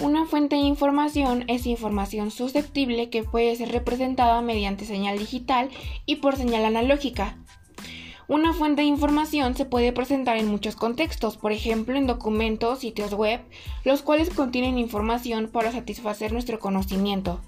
Una fuente de información es información susceptible que puede ser representada mediante señal digital y por señal analógica. Una fuente de información se puede presentar en muchos contextos, por ejemplo en documentos, sitios web, los cuales contienen información para satisfacer nuestro conocimiento.